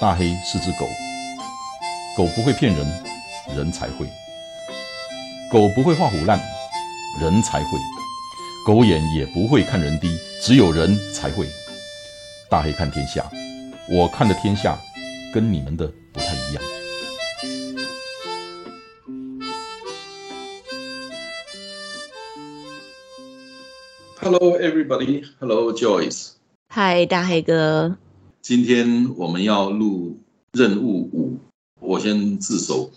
大黑是只狗，狗不会骗人，人才会；狗不会画虎烂，人才会；狗眼也不会看人低，只有人才会。大黑看天下，我看的天下跟你们的不太一样。Hello, everybody. Hello, Joyce. 嗨，大黑哥。今天我们要录任务五。我先自首，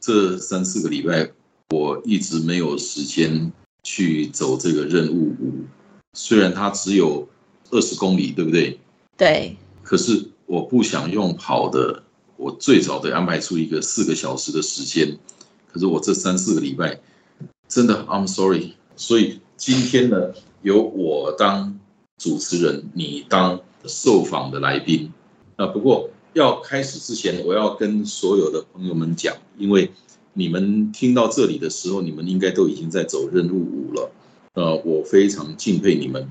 这三四个礼拜我一直没有时间去走这个任务五。虽然它只有二十公里，对不对？对。可是我不想用跑的，我最早的安排出一个四个小时的时间。可是我这三四个礼拜真的，I'm sorry。所以今天呢，由我当主持人，你当。受访的来宾，啊，不过要开始之前，我要跟所有的朋友们讲，因为你们听到这里的时候，你们应该都已经在走任务五了，呃，我非常敬佩你们，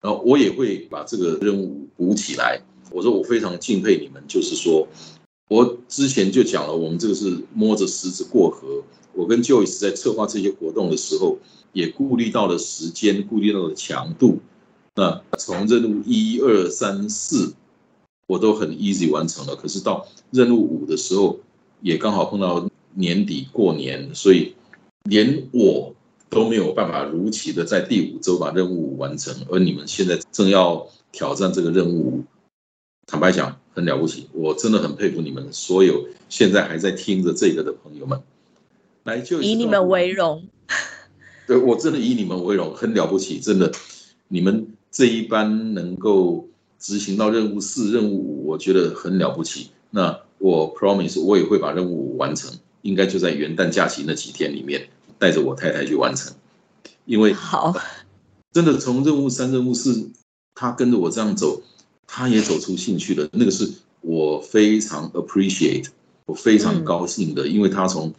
然后我也会把这个任务补起来。我说我非常敬佩你们，就是说我之前就讲了，我们这个是摸着石子过河。我跟 Joyce 在策划这些活动的时候，也顾虑到了时间，顾虑到了强度。那从任务一二三四，我都很 easy 完成了。可是到任务五的时候，也刚好碰到年底过年，所以连我都没有办法如期的在第五周把任务完成。而你们现在正要挑战这个任务，坦白讲很了不起，我真的很佩服你们所有现在还在听着这个的朋友们。来，就以你们为荣。对我真的以你们为荣，很了不起，真的，你们。这一班能够执行到任务四、任务五，我觉得很了不起。那我 promise 我也会把任务五完成，应该就在元旦假期那几天里面，带着我太太去完成。因为好，真的从任务三、任务四，他跟着我这样走，他也走出兴趣了。那个是我非常 appreciate，我非常高兴的，因为他从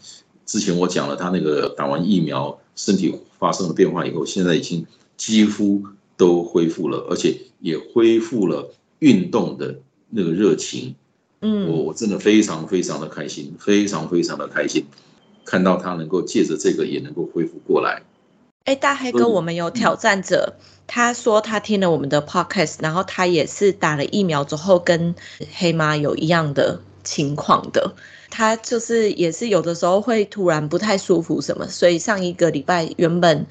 之前我讲了，他那个打完疫苗，身体发生了变化以后，现在已经几乎。都恢复了，而且也恢复了运动的那个热情。嗯，我我真的非常非常的开心，非常非常的开心，看到他能够借着这个也能够恢复过来。哎，大黑哥，我们有挑战者，他说他听了我们的 podcast，然后他也是打了疫苗之后跟黑妈有一样的情况的。他就是也是有的时候会突然不太舒服什么，所以上一个礼拜原本。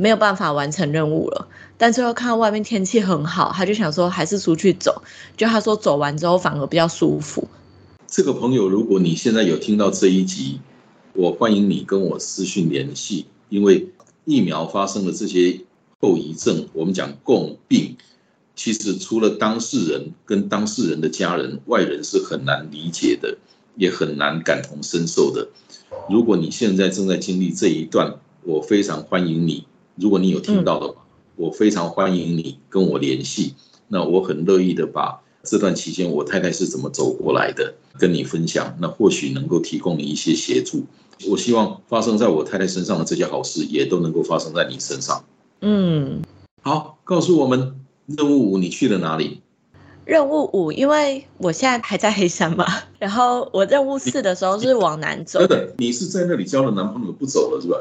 没有办法完成任务了，但最后看到外面天气很好，他就想说还是出去走。就他说走完之后反而比较舒服。这个朋友，如果你现在有听到这一集，我欢迎你跟我私讯联系，因为疫苗发生的这些后遗症，我们讲共病，其实除了当事人跟当事人的家人，外人是很难理解的，也很难感同身受的。如果你现在正在经历这一段，我非常欢迎你。如果你有听到的话，我非常欢迎你跟我联系。那我很乐意的把这段期间我太太是怎么走过来的跟你分享。那或许能够提供你一些协助。我希望发生在我太太身上的这些好事，也都能够发生在你身上。嗯，好，告诉我们任务五你去了哪里？任务五，因为我现在还在黑山嘛。然后我任务四的时候是往南走。等等，你是在那里交了男朋友不走了是吧？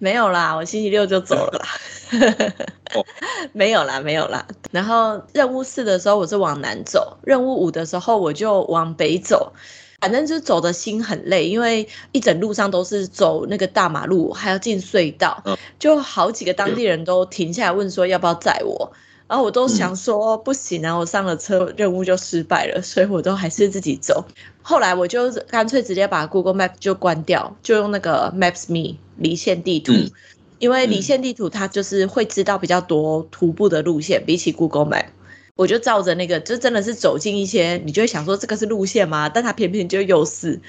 没有啦，我星期六就走了啦。没有啦，没有啦。然后任务四的时候我是往南走，任务五的时候我就往北走。反正就是走的心很累，因为一整路上都是走那个大马路，还要进隧道，就好几个当地人都停下来问说要不要载我。然后我都想说不行啊，我上了车任务就失败了，所以我都还是自己走。后来我就干脆直接把 Google Map 就关掉，就用那个 Maps Me 离线地图，因为离线地图它就是会知道比较多徒步的路线，比起 Google Map，我就照着那个，就真的是走进一些，你就会想说这个是路线吗？但它偏偏就又是。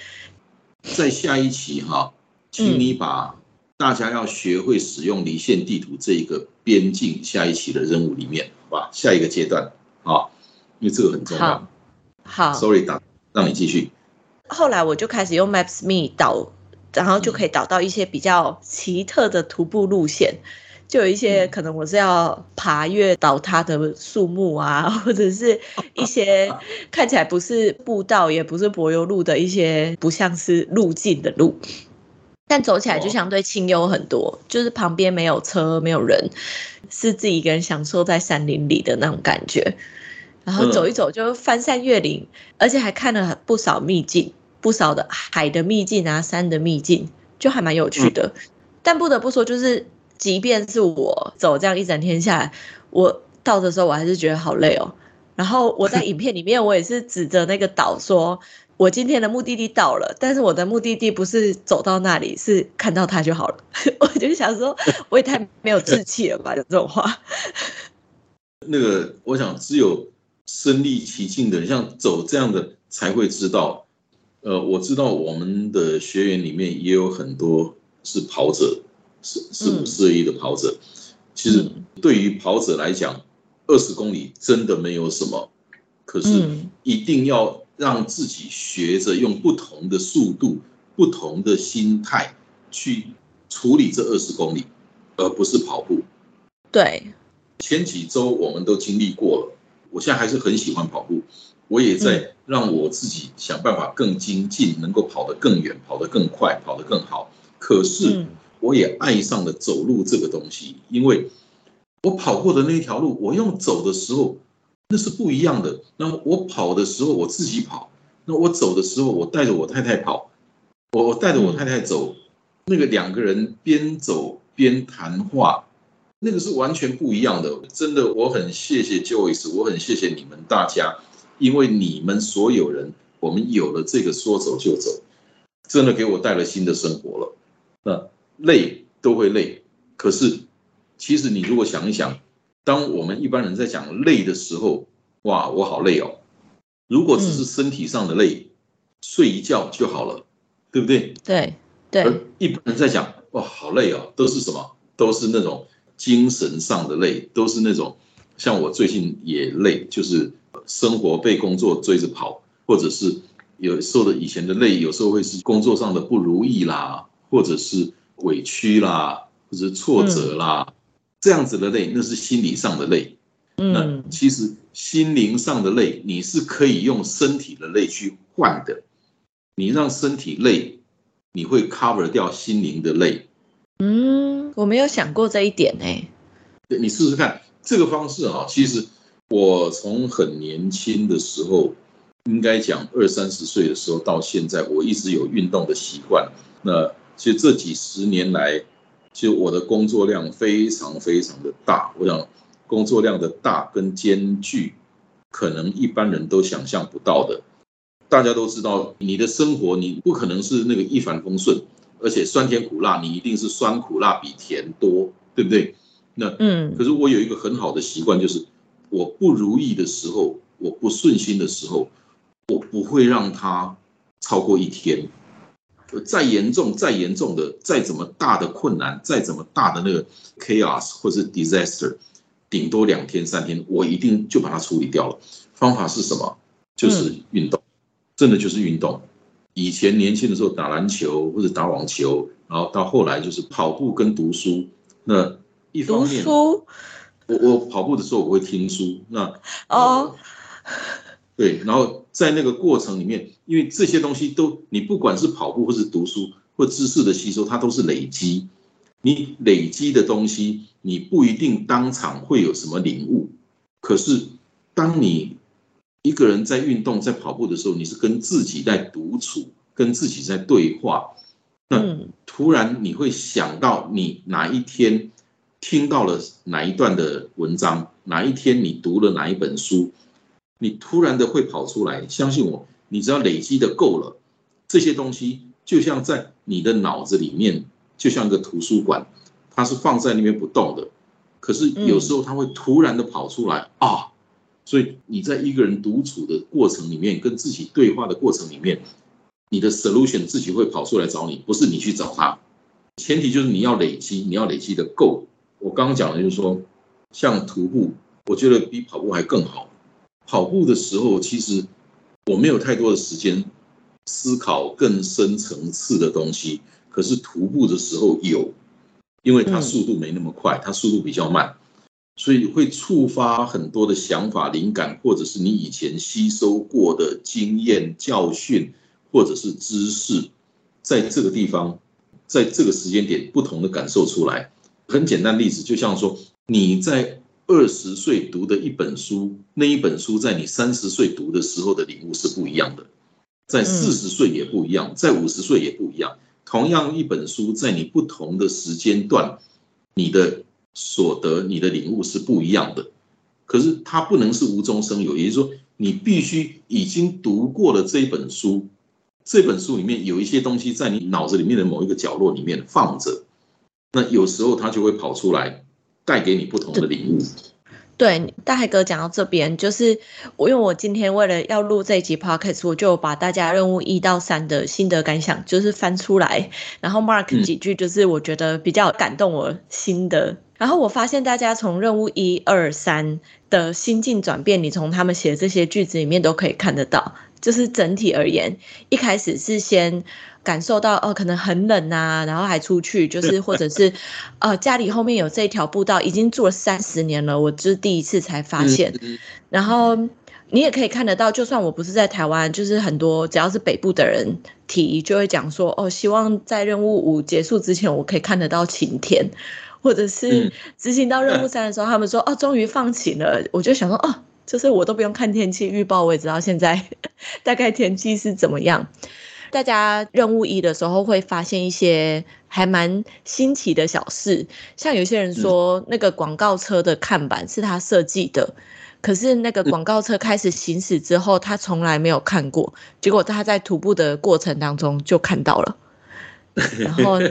在下一期哈，请你把。大家要学会使用离线地图这一个边境下一期的任务里面，好吧？下一个阶段啊，因为这个很重要。好，Sorry，打让你继续。后来我就开始用 Maps Me 导，然后就可以导到一些比较奇特的徒步路线。就有一些可能我是要爬越倒塌的树木啊，或者是一些 看起来不是步道，也不是柏油路的一些不像是路径的路，但走起来就相对清幽很多，就是旁边没有车，没有人，是自己一个人享受在山林里的那种感觉。然后走一走就翻山越岭，而且还看了不少秘境，不少的海的秘境啊，山的秘境，就还蛮有趣的。但不得不说，就是即便是我走这样一整天下来，我到的时候我还是觉得好累哦。然后我在影片里面，我也是指着那个岛说，我今天的目的地到了，但是我的目的地不是走到那里，是看到它就好了。我就想说，我也太没有志气了吧，讲这种话。那个，我想只有身历其境的，像走这样的才会知道。呃，我知道我们的学员里面也有很多。是跑者，是是五四二一的跑者。其实对于跑者来讲，二十公里真的没有什么。可是一定要让自己学着用不同的速度、不同的心态去处理这二十公里，而不是跑步。对，前几周我们都经历过了。我现在还是很喜欢跑步，我也在让我自己想办法更精进，能够跑得更远、跑得更快、跑得更好。可是，我也爱上了走路这个东西，因为我跑过的那一条路，我用走的时候，那是不一样的。那我跑的时候，我自己跑；那我走的时候，我带着我太太跑，我我带着我太太走，那个两个人边走边谈话，那个是完全不一样的。真的，我很谢谢 Joyce，我很谢谢你们大家，因为你们所有人，我们有了这个说走就走，真的给我带来新的生活了。那累都会累，可是其实你如果想一想，当我们一般人在讲累的时候，哇，我好累哦。如果只是身体上的累，睡一觉就好了，对不对？对对。而一般人在讲，哇，好累哦，都是什么？都是那种精神上的累，都是那种像我最近也累，就是生活被工作追着跑，或者是有受的以前的累，有时候会是工作上的不如意啦。或者是委屈啦，或者挫折啦，这样子的累，那是心理上的累。那其实心灵上的累，你是可以用身体的累去换的。你让身体累，你会 cover 掉心灵的累。嗯，我没有想过这一点呢。对，你试试看这个方式啊。其实我从很年轻的时候，应该讲二三十岁的时候到现在，我一直有运动的习惯。那其实这几十年来，其实我的工作量非常非常的大。我想，工作量的大跟艰巨，可能一般人都想象不到的。大家都知道，你的生活你不可能是那个一帆风顺，而且酸甜苦辣，你一定是酸苦辣比甜多，对不对？那嗯，可是我有一个很好的习惯，就是我不如意的时候，我不顺心的时候，我不会让它超过一天。再严重、再严重的、再怎么大的困难、再怎么大的那个 chaos 或是 disaster，顶多两天、三天，我一定就把它处理掉了。方法是什么？就是运动，真的就是运动。以前年轻的时候打篮球或者打网球，然后到后来就是跑步跟读书。那一方面，我我跑步的时候我会听书。那哦。对，然后在那个过程里面，因为这些东西都，你不管是跑步或是读书或知识的吸收，它都是累积。你累积的东西，你不一定当场会有什么领悟。可是，当你一个人在运动、在跑步的时候，你是跟自己在独处，跟自己在对话。那突然你会想到，你哪一天听到了哪一段的文章，哪一天你读了哪一本书。你突然的会跑出来，相信我，你只要累积的够了，这些东西就像在你的脑子里面，就像一个图书馆，它是放在那边不动的，可是有时候它会突然的跑出来啊，所以你在一个人独处的过程里面，跟自己对话的过程里面，你的 solution 自己会跑出来找你，不是你去找他，前提就是你要累积，你要累积的够。我刚刚讲的就是说，像徒步，我觉得比跑步还更好。跑步的时候，其实我没有太多的时间思考更深层次的东西。可是徒步的时候有，因为它速度没那么快，它速度比较慢，所以会触发很多的想法、灵感，或者是你以前吸收过的经验、教训，或者是知识，在这个地方，在这个时间点不同的感受出来。很简单例子，就像说你在二十岁读的一本书，那一本书在你三十岁读的时候的领悟是不一样的，在四十岁也不一样，在五十岁也不一样。同样一本书，在你不同的时间段，你的所得、你的领悟是不一样的。可是它不能是无中生有，也就是说，你必须已经读过了这一本书，这本书里面有一些东西在你脑子里面的某一个角落里面放着。那有时候它就会跑出来，带给你不同的礼物。对，大海哥讲到这边，就是我因为我今天为了要录这一集 podcast，我就把大家任务一到三的心得感想就是翻出来，然后 mark 几句，就是我觉得比较感动我心的。然后我发现大家从任务一二三的心境转变，你从他们写的这些句子里面都可以看得到。就是整体而言，一开始是先。感受到哦，可能很冷啊，然后还出去，就是或者是，呃，家里后面有这一条步道，已经住了三十年了，我就是第一次才发现。然后你也可以看得到，就算我不是在台湾，就是很多只要是北部的人提，就会讲说哦，希望在任务五结束之前，我可以看得到晴天，或者是执行到任务三的时候，他们说哦，终于放晴了，我就想说哦，就是我都不用看天气预报，我也知道现在 大概天气是怎么样。大家任务一的时候会发现一些还蛮新奇的小事，像有些人说那个广告车的看板是他设计的，可是那个广告车开始行驶之后，他从来没有看过，结果他在徒步的过程当中就看到了。然后，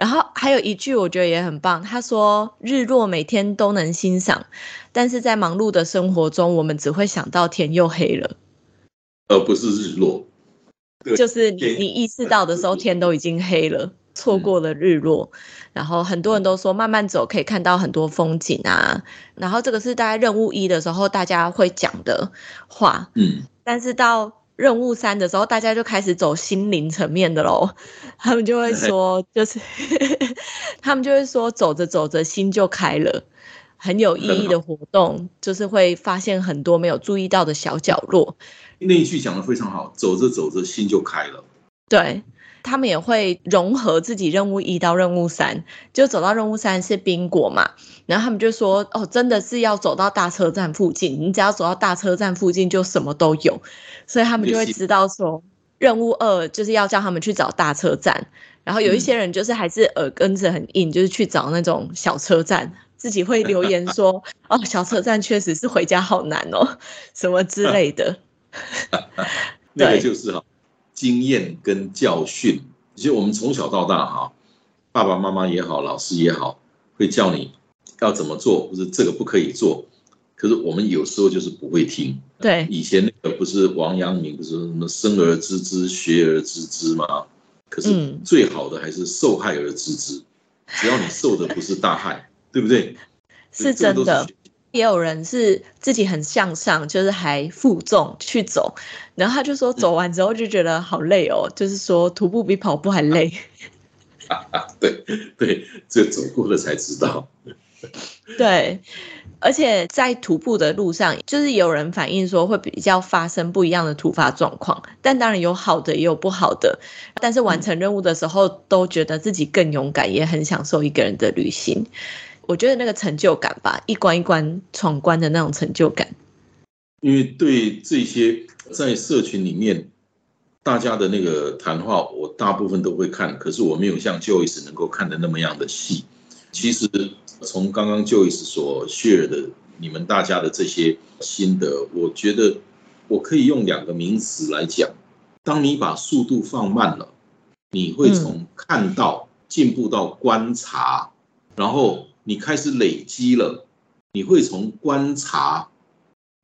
然后还有一句我觉得也很棒，他说日落每天都能欣赏，但是在忙碌的生活中，我们只会想到天又黑了，而不是日落。就是你你意识到的时候，天都已经黑了，错过了日落。然后很多人都说，慢慢走可以看到很多风景啊。然后这个是大概任务一的时候大家会讲的话，嗯。但是到任务三的时候，大家就开始走心灵层面的喽。他们就会说，就是 他们就会说，走着走着心就开了，很有意义的活动，就是会发现很多没有注意到的小角落。那一句讲的非常好，走着走着心就开了。对他们也会融合自己任务一到任务三，就走到任务三是冰果嘛，然后他们就说哦，真的是要走到大车站附近，你只要走到大车站附近就什么都有，所以他们就会知道说任务二就是要叫他们去找大车站，然后有一些人就是还是耳根子很硬，就是去找那种小车站，自己会留言说 哦，小车站确实是回家好难哦，什么之类的。那个就是哈，经验跟教训。其实我们从小到大哈，爸爸妈妈也好，老师也好，会教你要怎么做，或者这个不可以做。可是我们有时候就是不会听。对，以前那个不是王阳明不是什么生而知之，学而知之吗？可是最好的还是受害而知之。只要你受的不是大害，对不对？是真的。也有人是自己很向上，就是还负重去走，然后他就说走完之后就觉得好累哦，就是说徒步比跑步还累。对对，这走过了才知道。对，而且在徒步的路上，就是有人反映说会比较发生不一样的突发状况，但当然有好的也有不好的，但是完成任务的时候都觉得自己更勇敢，也很享受一个人的旅行。我觉得那个成就感吧，一关一关闯关的那种成就感。因为对这些在社群里面大家的那个谈话，我大部分都会看，可是我没有像 Joyce 能够看的那么样的细。其实从刚刚 Joyce 所 share 的你们大家的这些心得，我觉得我可以用两个名词来讲：当你把速度放慢了，你会从看到进步到观察，然后。你开始累积了，你会从观察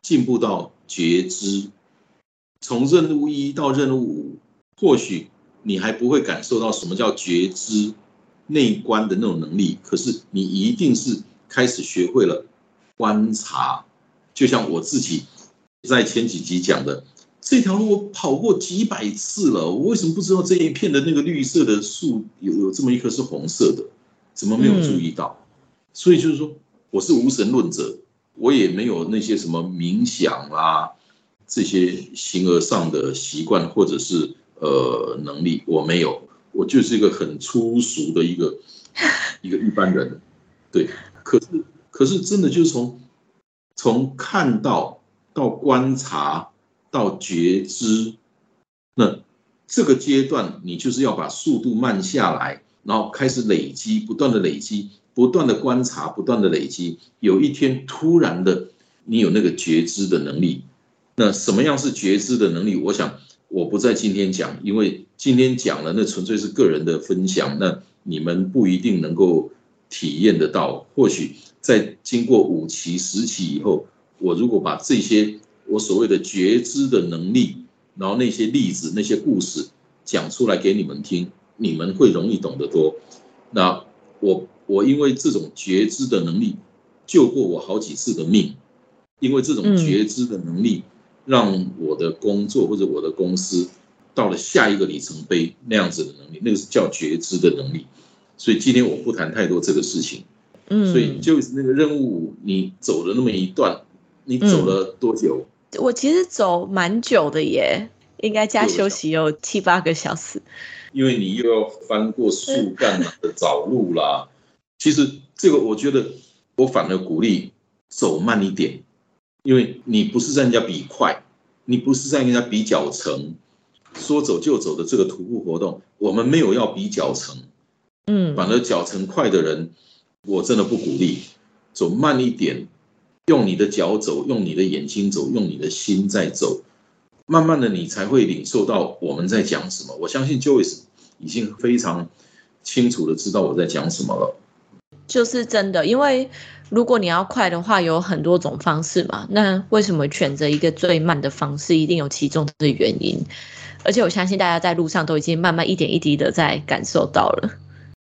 进步到觉知，从任务一到任务五，或许你还不会感受到什么叫觉知内观的那种能力，可是你一定是开始学会了观察。就像我自己在前几集讲的，这条路我跑过几百次了，我为什么不知道这一片的那个绿色的树有有这么一棵是红色的？怎么没有注意到？所以就是说，我是无神论者，我也没有那些什么冥想啦这些形而上的习惯或者是呃能力，我没有，我就是一个很粗俗的一个 一个一般人，对。可是可是真的就是从从看到到观察到觉知，那这个阶段你就是要把速度慢下来。然后开始累积，不断的累积，不断的观察，不断的累积。有一天突然的，你有那个觉知的能力。那什么样是觉知的能力？我想我不在今天讲，因为今天讲了，那纯粹是个人的分享，那你们不一定能够体验得到。或许在经过五期、十期以后，我如果把这些我所谓的觉知的能力，然后那些例子、那些故事讲出来给你们听。你们会容易懂得多。那我我因为这种觉知的能力，救过我好几次的命。因为这种觉知的能力，让我的工作或者我的公司到了下一个里程碑那样子的能力，那个是叫觉知的能力。所以今天我不谈太多这个事情。嗯。所以就是那个任务，你走了那么一段，你走了多久？我其实走蛮久的耶，应该加休息有七八个小时。因为你又要翻过树干的 找路啦，其实这个我觉得我反而鼓励走慢一点，因为你不是在人家比快，你不是在人家比脚程，说走就走的这个徒步活动，我们没有要比脚程，嗯，反而脚程快的人，我真的不鼓励，走慢一点，用你的脚走，用你的眼睛走，用你的心在走。慢慢的，你才会领受到我们在讲什么。我相信 Joyce 已经非常清楚的知道我在讲什么了。就是真的，因为如果你要快的话，有很多种方式嘛。那为什么选择一个最慢的方式？一定有其中的原因。而且我相信大家在路上都已经慢慢一点一滴的在感受到了。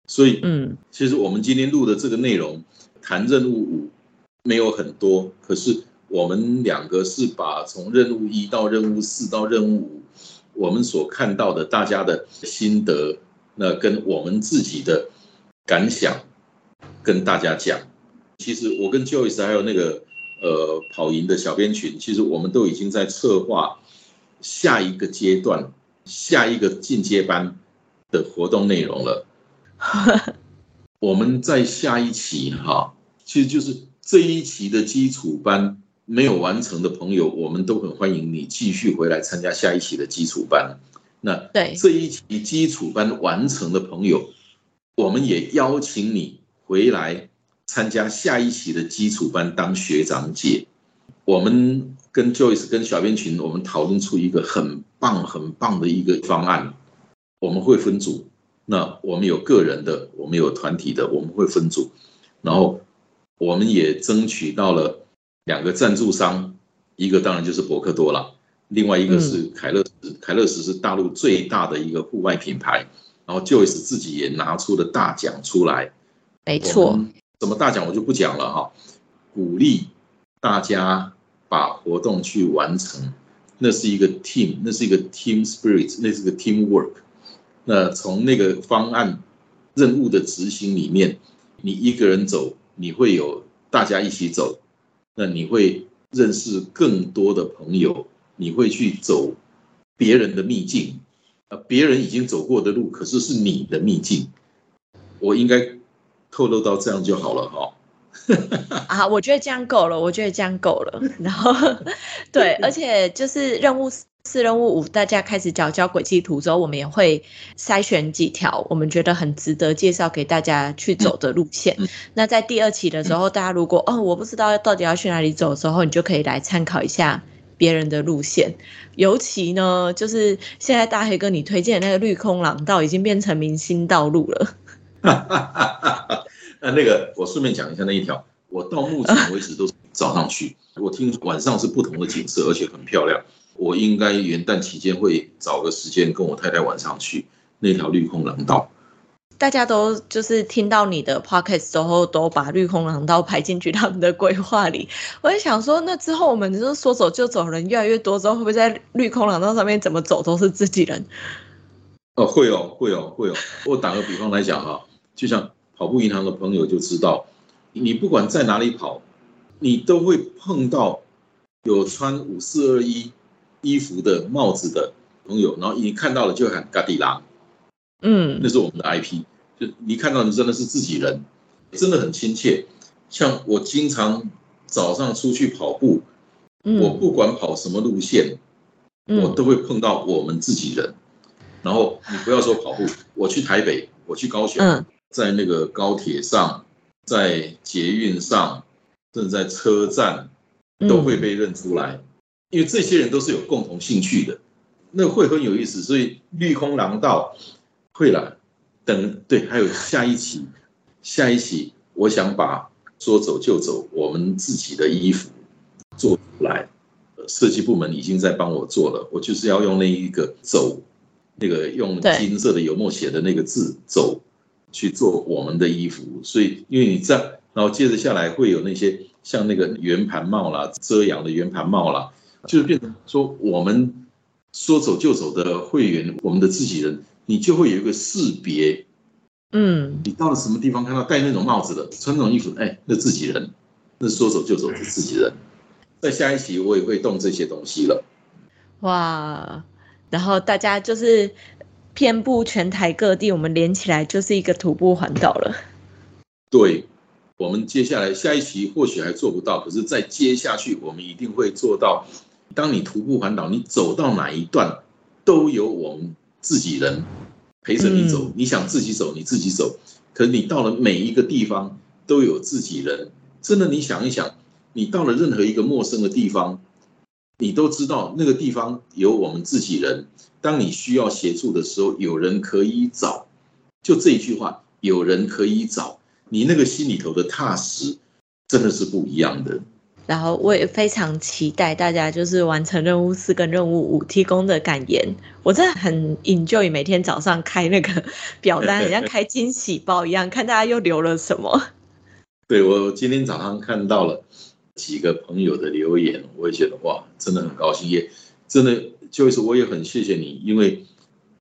所以，嗯，其实我们今天录的这个内容谈任务五没有很多，可是。我们两个是把从任务一到任务四到任务五，我们所看到的大家的心得，那跟我们自己的感想跟大家讲。其实我跟 Joyce 还有那个呃跑赢的小编群，其实我们都已经在策划下一个阶段、下一个进阶班的活动内容了。我们在下一期哈，其实就是这一期的基础班。没有完成的朋友，我们都很欢迎你继续回来参加下一期的基础班。那对这一期基础班完成的朋友，我们也邀请你回来参加下一期的基础班当学长姐。我们跟 Joyce 跟小编群，我们讨论出一个很棒很棒的一个方案。我们会分组，那我们有个人的，我们有团体的，我们会分组，然后我们也争取到了。两个赞助商，一个当然就是博克多了，另外一个是凯乐石。凯乐石是大陆最大的一个户外品牌，然后 Joyce 自己也拿出了大奖出来。没错，怎么大奖我就不讲了哈，鼓励大家把活动去完成，那是一个 team，那是一个 team spirit，那是个 team work。那从那个方案任务的执行里面，你一个人走，你会有大家一起走。那你会认识更多的朋友，你会去走别人的秘境，呃，别人已经走过的路，可是是你的秘境。我应该透露到这样就好了哈。啊，我觉得这样够了，我觉得这样够了。然后，对，而且就是任务。四任务五，大家开始交交轨迹图之后，我们也会筛选几条我们觉得很值得介绍给大家去走的路线。那在第二期的时候，大家如果哦我不知道到底要去哪里走的时候，你就可以来参考一下别人的路线。尤其呢，就是现在大黑哥你推荐的那个绿空廊道已经变成明星道路了。那那个我顺便讲一下那一条，我到目前为止都是早上去，我听晚上是不同的景色，而且很漂亮。我应该元旦期间会找个时间跟我太太晚上去那条绿空廊道。大家都就是听到你的 podcast 之后，都把绿空廊道排进去他们的规划里。我在想说，那之后我们就是说走就走，人越来越多之后，会不会在绿空廊道上面怎么走都是自己人？哦，会哦，会哦，会哦。我打个比方来讲哈，就像跑步银行的朋友就知道，你不管在哪里跑，你都会碰到有穿五四二一衣服的帽子的朋友，然后你看到了就喊“嘎迪拉”，嗯，那是我们的 IP，就你看到的真的是自己人，真的很亲切。像我经常早上出去跑步，我不管跑什么路线，我都会碰到我们自己人。然后你不要说跑步，我去台北，我去高雄，在那个高铁上，在捷运上，甚至在车站，都会被认出来，因为这些人都是有共同兴趣的，那会很有意思。所以绿空廊道会了，等对，还有下一期，下一期，我想把说走就走，我们自己的衣服做出来，设计部门已经在帮我做了，我就是要用那一个走。那个用金色的油墨写的那个字走去做我们的衣服，所以因为你这样，然后接着下来会有那些像那个圆盘帽啦、遮阳的圆盘帽啦，就是变成说我们说走就走的会员，我们的自己人，你就会有一个识别，嗯，你到了什么地方看到戴那种帽子的、穿那种衣服，哎，那自己人，那说走就走是自己人，在下一期我也会动这些东西了，哇。然后大家就是遍布全台各地，我们连起来就是一个徒步环岛了。对，我们接下来下一期或许还做不到，可是再接下去，我们一定会做到。当你徒步环岛，你走到哪一段，都有我们自己人陪着你走。你想自己走，你自己走。可是你到了每一个地方，都有自己人。真的，你想一想，你到了任何一个陌生的地方。你都知道那个地方有我们自己人，当你需要协助的时候，有人可以找。就这一句话，有人可以找，你那个心里头的踏实，真的是不一样的。然后我也非常期待大家就是完成任务四跟任务五提供的感言，我真的很 enjoy 每天早上开那个表单，好像开惊喜包一样，看大家又留了什么。对我今天早上看到了。几个朋友的留言，我也觉得哇，真的很高兴，也真的就是我也很谢谢你，因为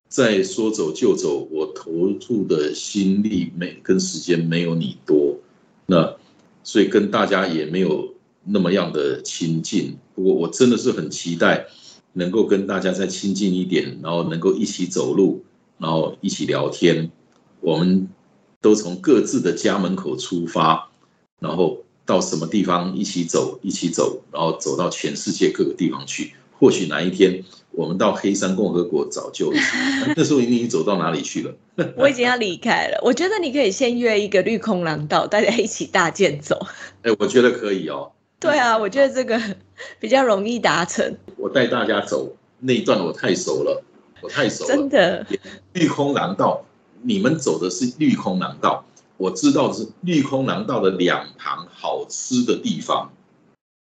在说走就走，我投入的心力没跟时间没有你多，那所以跟大家也没有那么样的亲近。不过我真的是很期待能够跟大家再亲近一点，然后能够一起走路，然后一起聊天。我们都从各自的家门口出发，然后。到什么地方一起走，一起走，然后走到全世界各个地方去。或许哪一天我们到黑山共和国早就，那时候你已经走到哪里去了？我已经要离开了。我觉得你可以先约一个绿空廊道，大家一起大健走。哎，我觉得可以哦。对啊，我觉得这个比较容易达成。我带大家走那一段，我太熟了，我太熟了。真的，绿空廊道，你们走的是绿空廊道。我知道的是绿空廊道的两旁好吃的地方，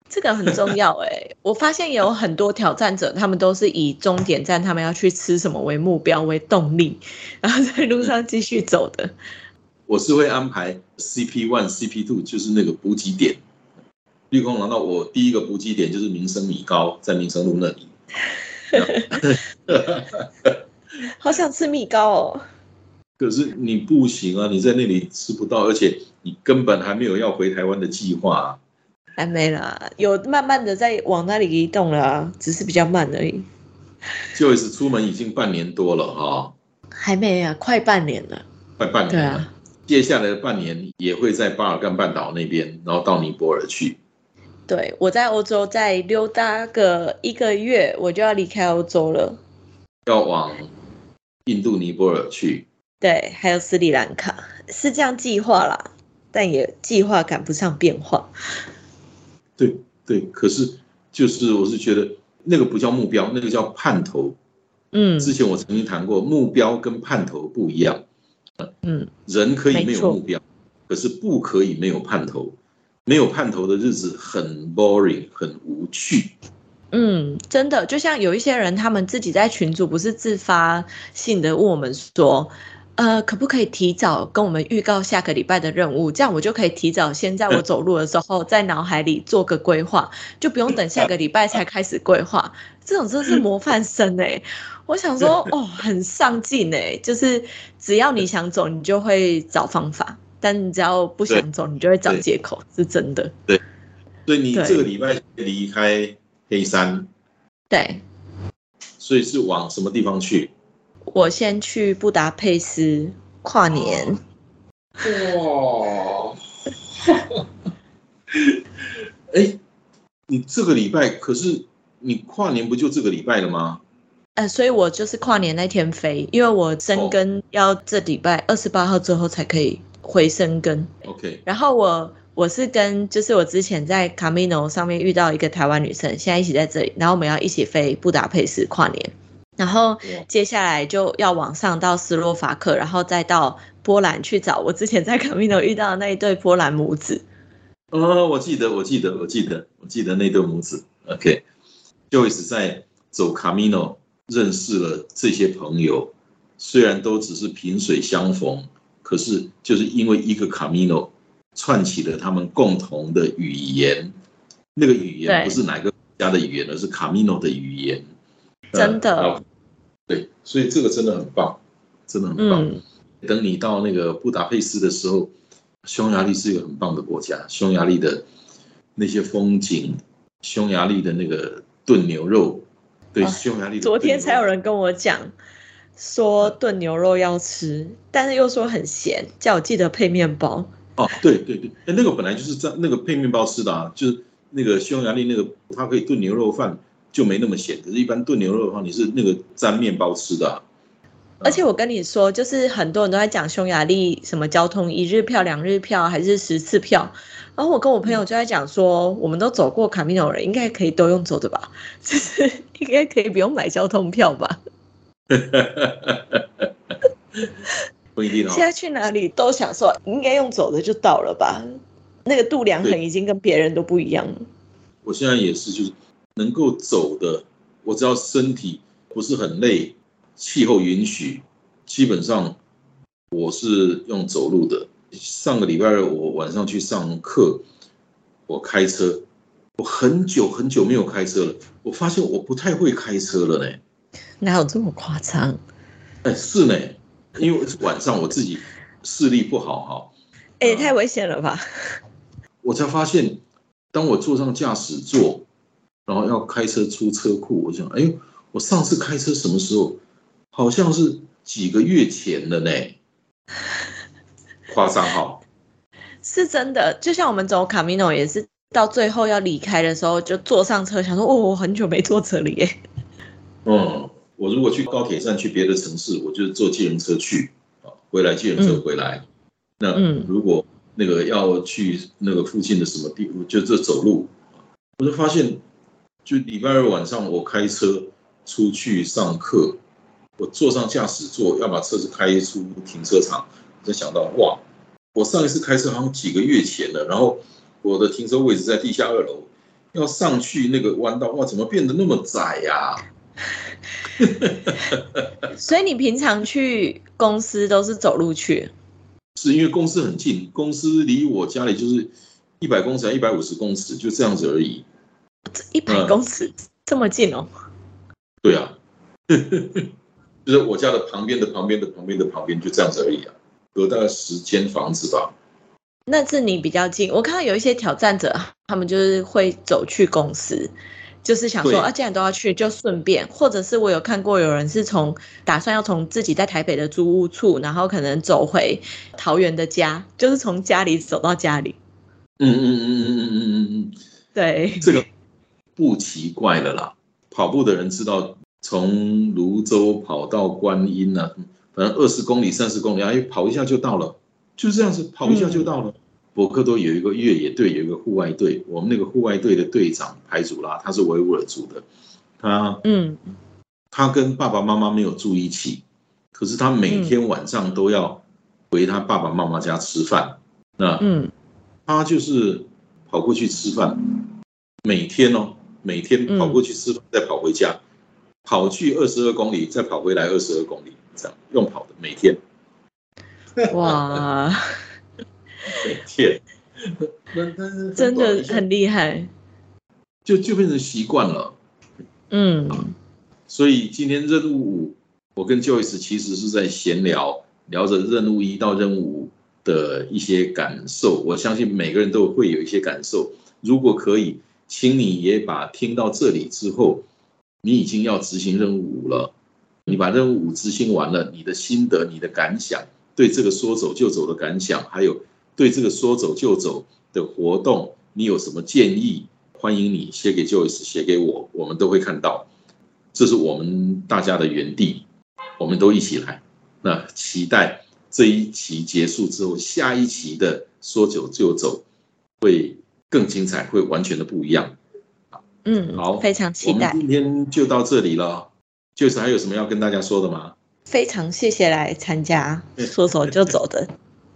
这个很重要哎。我发现有很多挑战者，他们都是以终点站他们要去吃什么为目标为动力，然后在路上继续走的。我是会安排 CP one、CP two，就是那个补给点。绿空廊道，我第一个补给点就是民生米糕，在民生路那里。好想吃米糕哦。可是你不行啊！你在那里吃不到，而且你根本还没有要回台湾的计划。还没啦，有慢慢的在往那里移动了，只是比较慢而已。就是出门已经半年多了哈。还没啊，快半年了。快半年了。接下来的半年也会在巴尔干半岛那边，然后到尼泊尔去。对，我在欧洲再溜达个一个月，我就要离开欧洲了。要往印度尼泊尔去。对，还有斯里兰卡是这样计划啦，但也计划赶不上变化。对对，可是就是我是觉得那个不叫目标，那个叫盼头。嗯，之前我曾经谈过，目标跟盼头不一样。嗯，人可以没有目标，可是不可以没有盼头。没有盼头的日子很 boring，很无趣。嗯，真的，就像有一些人，他们自己在群组不是自发性的问我们说。呃，可不可以提早跟我们预告下个礼拜的任务？这样我就可以提早先在我走路的时候，在脑海里做个规划，就不用等下个礼拜才开始规划。这种真是模范生哎！我想说，哦，很上进哎，就是只要你想走，你就会找方法。但你只要不想走，你就会找借口，是真的。对，所以你这个礼拜离开黑山，对，所以是往什么地方去？我先去布达佩斯跨年。哇！哎，你这个礼拜可是你跨年不就这个礼拜了吗？呃，所以我就是跨年那天飞，因为我生根要这礼拜二十八号之后才可以回生根。OK。然后我我是跟就是我之前在 Camino 上面遇到一个台湾女生，现在一起在这里，然后我们要一起飞布达佩斯跨年，然后接下来就要往上到斯洛伐克，然后再到波兰去找我之前在 Camino 遇到的那一对波兰母子。哦，我记得，我记得，我记得，我记得那对母子。OK，Joyce 在走 Camino。认识了这些朋友，虽然都只是萍水相逢，可是就是因为一个卡米诺串起了他们共同的语言。那个语言不是哪个国家的语言，而是卡米诺的语言。真的，对，所以这个真的很棒，真的很棒。等你到那个布达佩斯的时候，匈牙利是一个很棒的国家。匈牙利的那些风景，匈牙利的那个炖牛肉。对匈牙利，昨天才有人跟我讲说炖牛肉要吃，但是又说很咸，叫我记得配面包。哦，对对对，哎，那个本来就是在那个配面包吃的啊，就是那个匈牙利那个，它可以炖牛肉饭就没那么咸，可是一般炖牛肉的话，你是那个沾面包吃的。而且我跟你说，就是很多人都在讲匈牙利什么交通一日票、两日票还是十次票。然后我跟我朋友就在讲说，我们都走过卡米诺人，应该可以都用走的吧？就是应该可以不用买交通票吧？不一定哦。现在去哪里都想说，应该用走的就到了吧？那个度量衡已经跟别人都不一样了。我现在也是，就是能够走的，我只要身体不是很累，气候允许，基本上我是用走路的。上个礼拜二我晚上去上课，我开车，我很久很久没有开车了。我发现我不太会开车了呢。哪有这么夸张？哎，是呢，因为晚上我自己视力不好哈。哎，太危险了吧！我才发现，当我坐上驾驶座，然后要开车出车库，我想，哎，我上次开车什么时候？好像是几个月前了呢。夸张哈，是真的。就像我们走卡米诺，也是到最后要离开的时候，就坐上车，想说：“哦，我很久没坐车了耶。”嗯，我如果去高铁站去别的城市，我就坐计程车去啊，回来计程车回来。那如果那个要去那个附近的什么地，就这走路，我就发现，就礼拜二晚上我开车出去上课，我坐上驾驶座要把车子开出停车场。就想到哇，我上一次开车好像几个月前了，然后我的停车位置在地下二楼，要上去那个弯道，哇，怎么变得那么窄呀？所以你平常去公司都是走路去？是因为公司很近，公司离我家里就是一百公尺、一百五十公尺，就这样子而已。一百公尺这么近哦？对啊，就是我家的旁边的旁边的旁边的旁边，就这样子而已啊。有大概十间房子吧，那是你比较近。我看到有一些挑战者，他们就是会走去公司，就是想说啊，既然都要去，就顺便。或者是我有看过有人是从打算要从自己在台北的租屋处，然后可能走回桃园的家，就是从家里走到家里。嗯嗯嗯嗯嗯嗯嗯嗯，对，这个不奇怪了啦。跑步的人知道，从泸州跑到观音呢。反正二十公里、三十公里，哎，跑一下就到了，就这样子跑一下就到了。博克多有一个越野队，有一个户外队。我们那个户外队的队长排祖拉，他是维吾尔族的，他嗯，他跟爸爸妈妈没有住一起，可是他每天晚上都要回他爸爸妈妈家吃饭。那嗯，他就是跑过去吃饭，每天哦，每天跑过去吃饭，再跑回家，跑去二十二公里，再跑回来二十二公里。这样用跑的每天，哇，每天，真的很厉害，就就变成习惯了，嗯，所以今天任务五，我跟 Joyce 其实是在闲聊，聊着任务一到任务五的一些感受，我相信每个人都会有一些感受。如果可以，请你也把听到这里之后，你已经要执行任务五了，你把任务五执行完了，你的心得、你的感想，对这个说走就走的感想，还有对这个说走就走的活动，你有什么建议？欢迎你写给 Joyce，写给我，我们都会看到。这是我们大家的原地，我们都一起来。那期待。这一期结束之后，下一期的说走就走会更精彩，会完全的不一样。嗯，好，非常期待。我们今天就到这里了，就是还有什么要跟大家说的吗？非常谢谢来参加说走就走的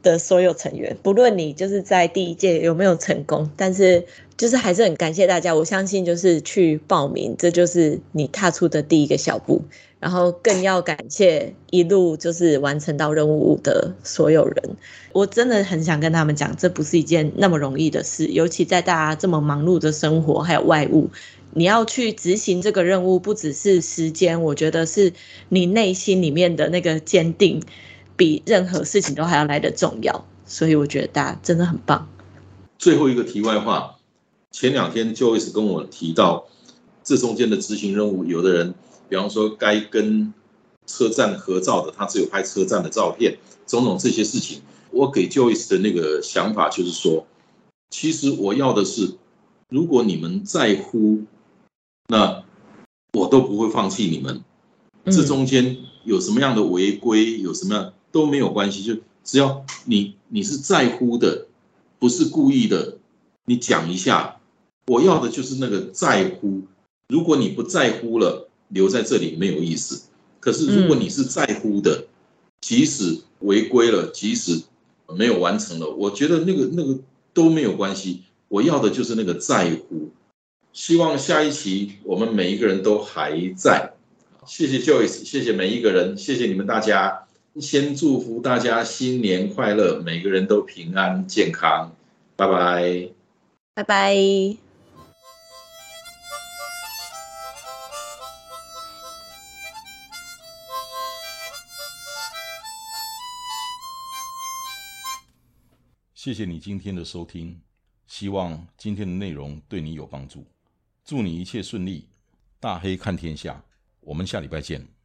的所有成员，不论你就是在第一届有没有成功，但是就是还是很感谢大家。我相信就是去报名，这就是你踏出的第一个小步。然后更要感谢一路就是完成到任务的所有人，我真的很想跟他们讲，这不是一件那么容易的事，尤其在大家这么忙碌的生活还有外务，你要去执行这个任务，不只是时间，我觉得是你内心里面的那个坚定，比任何事情都还要来的重要。所以我觉得大家真的很棒。最后一个题外话，前两天 Joyce 跟我提到这中间的执行任务，有的人。比方说，该跟车站合照的，他只有拍车站的照片，种种这些事情，我给 Joyce 的那个想法就是说，其实我要的是，如果你们在乎，那我都不会放弃你们。这中间有什么样的违规，有什么样都没有关系，就只要你你是在乎的，不是故意的，你讲一下，我要的就是那个在乎。如果你不在乎了。留在这里没有意思。可是如果你是在乎的，即使违规了，即使没有完成了，我觉得那个那个都没有关系。我要的就是那个在乎。希望下一期我们每一个人都还在。谢谢 Joyce，谢谢每一个人，谢谢你们大家。先祝福大家新年快乐，每个人都平安健康。拜拜，拜拜。谢谢你今天的收听，希望今天的内容对你有帮助。祝你一切顺利，大黑看天下，我们下礼拜见。